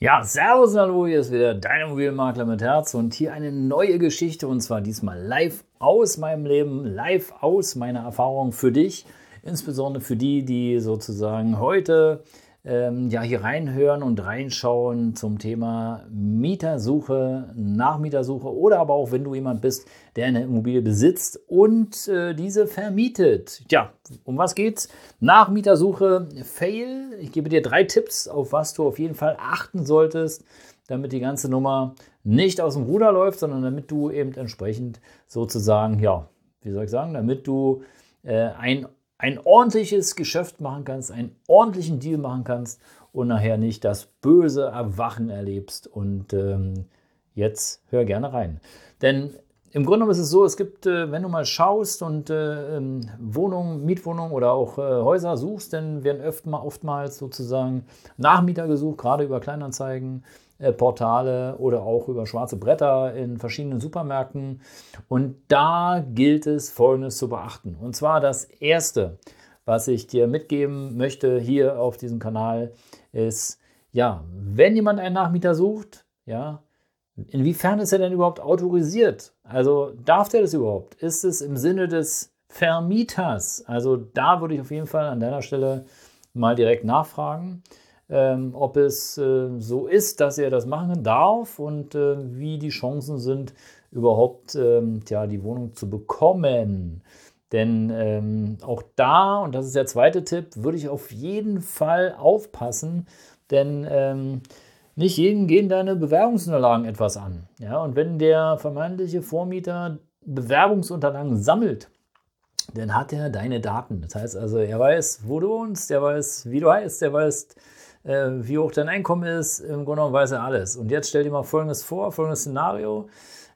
Ja, servus, hallo, hier ist wieder dein Immobilienmakler mit Herz und hier eine neue Geschichte und zwar diesmal live aus meinem Leben, live aus meiner Erfahrung für dich, insbesondere für die, die sozusagen heute ähm, ja, hier reinhören und reinschauen zum Thema Mietersuche, Nachmietersuche oder aber auch, wenn du jemand bist, der eine Immobilie besitzt und äh, diese vermietet. Ja, um was geht's? Nachmietersuche, Fail. Ich gebe dir drei Tipps, auf was du auf jeden Fall achten solltest, damit die ganze Nummer nicht aus dem Ruder läuft, sondern damit du eben entsprechend sozusagen, ja, wie soll ich sagen, damit du äh, ein ein ordentliches Geschäft machen kannst, einen ordentlichen Deal machen kannst und nachher nicht das böse Erwachen erlebst. Und ähm, jetzt hör gerne rein. Denn im Grunde genommen ist es so, es gibt, äh, wenn du mal schaust und äh, ähm, Wohnungen, Mietwohnungen oder auch äh, Häuser suchst, dann werden oftmals sozusagen Nachmieter gesucht, gerade über Kleinanzeigen Portale oder auch über schwarze Bretter in verschiedenen Supermärkten. Und da gilt es Folgendes zu beachten. Und zwar das Erste, was ich dir mitgeben möchte hier auf diesem Kanal, ist, ja, wenn jemand einen Nachmieter sucht, ja, inwiefern ist er denn überhaupt autorisiert? Also darf der das überhaupt? Ist es im Sinne des Vermieters? Also da würde ich auf jeden Fall an deiner Stelle mal direkt nachfragen ähm, ob es äh, so ist, dass er das machen darf und äh, wie die Chancen sind, überhaupt ähm, ja, die Wohnung zu bekommen. Denn ähm, auch da, und das ist der zweite Tipp, würde ich auf jeden Fall aufpassen, denn ähm, nicht jedem gehen deine Bewerbungsunterlagen etwas an. Ja, und wenn der vermeintliche Vormieter Bewerbungsunterlagen sammelt, dann hat er deine Daten. Das heißt also, er weiß, wo du wohnst, er weiß, wie du heißt, er weiß, äh, wie hoch dein Einkommen ist, im Grunde genommen weiß er alles. Und jetzt stell dir mal Folgendes vor, folgendes Szenario.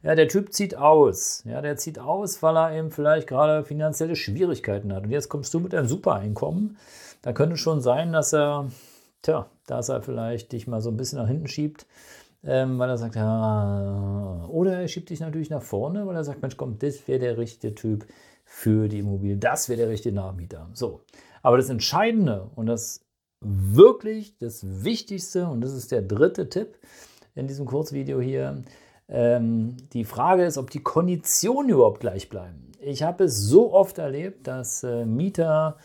Ja, der Typ zieht aus. Ja, der zieht aus, weil er eben vielleicht gerade finanzielle Schwierigkeiten hat. Und jetzt kommst du mit einem Supereinkommen. Da könnte schon sein, dass er, tja, dass er vielleicht dich mal so ein bisschen nach hinten schiebt, ähm, weil er sagt, ja, oder er schiebt dich natürlich nach vorne, weil er sagt, Mensch, komm, das wäre der richtige Typ für die Immobilie, das wäre der richtige Nachmieter. So. Aber das Entscheidende und das wirklich das Wichtigste, und das ist der dritte Tipp in diesem Kurzvideo hier, ähm, die Frage ist, ob die Konditionen überhaupt gleich bleiben. Ich habe es so oft erlebt, dass äh, Mieter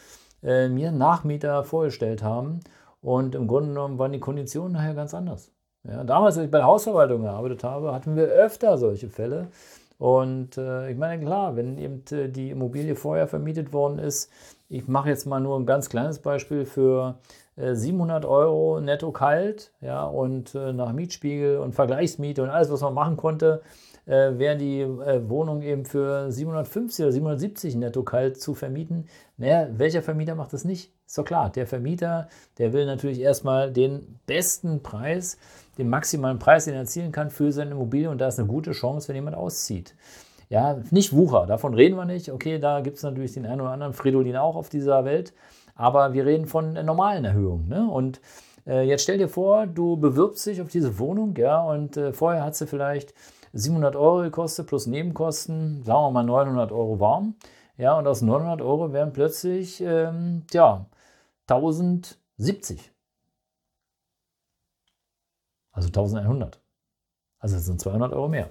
äh, mir Nachmieter vorgestellt haben und im Grunde genommen waren die Konditionen nachher ganz anders. Ja, damals, als ich bei der Hausverwaltung gearbeitet habe, hatten wir öfter solche Fälle. Und äh, ich meine, klar, wenn eben äh, die Immobilie vorher vermietet worden ist, ich mache jetzt mal nur ein ganz kleines Beispiel für 700 äh, Euro netto kalt, ja, und äh, nach Mietspiegel und Vergleichsmiete und alles, was man machen konnte, äh, wäre die äh, Wohnung eben für 750 oder 770 netto kalt zu vermieten. Naja, welcher Vermieter macht das nicht? Ist doch klar, der Vermieter, der will natürlich erstmal den besten Preis, den maximalen Preis, den er erzielen kann für seine Immobilie und da ist eine gute Chance, wenn jemand auszieht. Ja, nicht Wucher, davon reden wir nicht. Okay, da gibt es natürlich den einen oder anderen Fridolin auch auf dieser Welt. Aber wir reden von normalen Erhöhungen. Ne? Und äh, jetzt stell dir vor, du bewirbst dich auf diese Wohnung, ja, und äh, vorher hat sie vielleicht 700 Euro gekostet plus Nebenkosten, sagen wir mal 900 Euro warm. Ja, und aus 900 Euro wären plötzlich, ähm, ja, 1070. Also 1100. Also das sind 200 Euro mehr.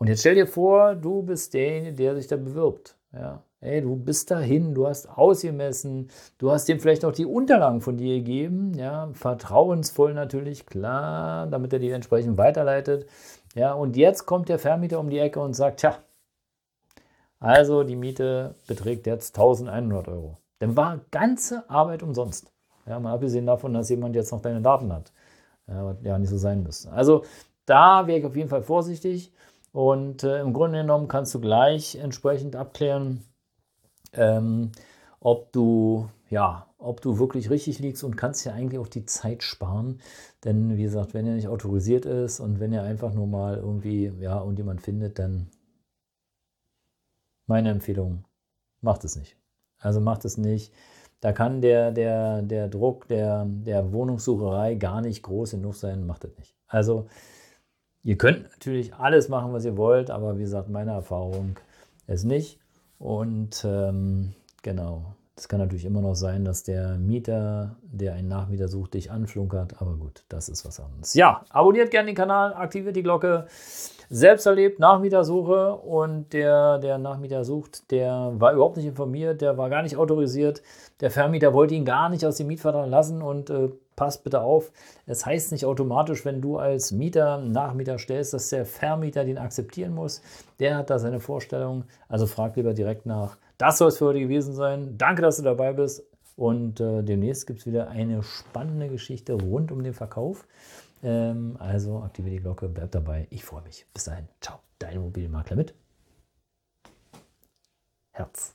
Und jetzt stell dir vor, du bist derjenige, der sich da bewirbt. Ja. Hey, du bist dahin, du hast ausgemessen, du hast ihm vielleicht auch die Unterlagen von dir gegeben, ja, vertrauensvoll natürlich, klar, damit er die entsprechend weiterleitet. Ja, und jetzt kommt der Vermieter um die Ecke und sagt, tja, also die Miete beträgt jetzt 1100 Euro. Dann war ganze Arbeit umsonst. Ja, mal abgesehen davon, dass jemand jetzt noch deine Daten hat. Was ja nicht so sein müsste. Also da wäre ich auf jeden Fall vorsichtig. Und äh, im Grunde genommen kannst du gleich entsprechend abklären, ähm, ob du, ja, ob du wirklich richtig liegst und kannst ja eigentlich auch die Zeit sparen. Denn wie gesagt, wenn er nicht autorisiert ist und wenn er einfach nur mal irgendwie, ja, und jemand findet, dann meine Empfehlung, macht es nicht. Also macht es nicht. Da kann der, der, der Druck der, der Wohnungssucherei gar nicht groß genug sein, macht es nicht. Also ihr könnt natürlich alles machen, was ihr wollt, aber wie gesagt, meine Erfahrung ist nicht. Und ähm, genau, es kann natürlich immer noch sein, dass der Mieter, der einen Nachmieter sucht, dich anflunkert. Aber gut, das ist was anderes. Ja, abonniert gerne den Kanal, aktiviert die Glocke. Selbst erlebt, Nachmietersuche und der, der Nachmieter sucht, der war überhaupt nicht informiert, der war gar nicht autorisiert. Der Vermieter wollte ihn gar nicht aus dem Mietvertrag lassen und äh, passt bitte auf, es heißt nicht automatisch, wenn du als Mieter Nachmieter stellst, dass der Vermieter den akzeptieren muss. Der hat da seine Vorstellung, also frag lieber direkt nach. Das soll es für heute gewesen sein. Danke, dass du dabei bist. Und äh, demnächst gibt es wieder eine spannende Geschichte rund um den Verkauf. Ähm, also aktiviere die Glocke, bleib dabei. Ich freue mich. Bis dahin. Ciao. Dein Immobilienmakler mit Herz.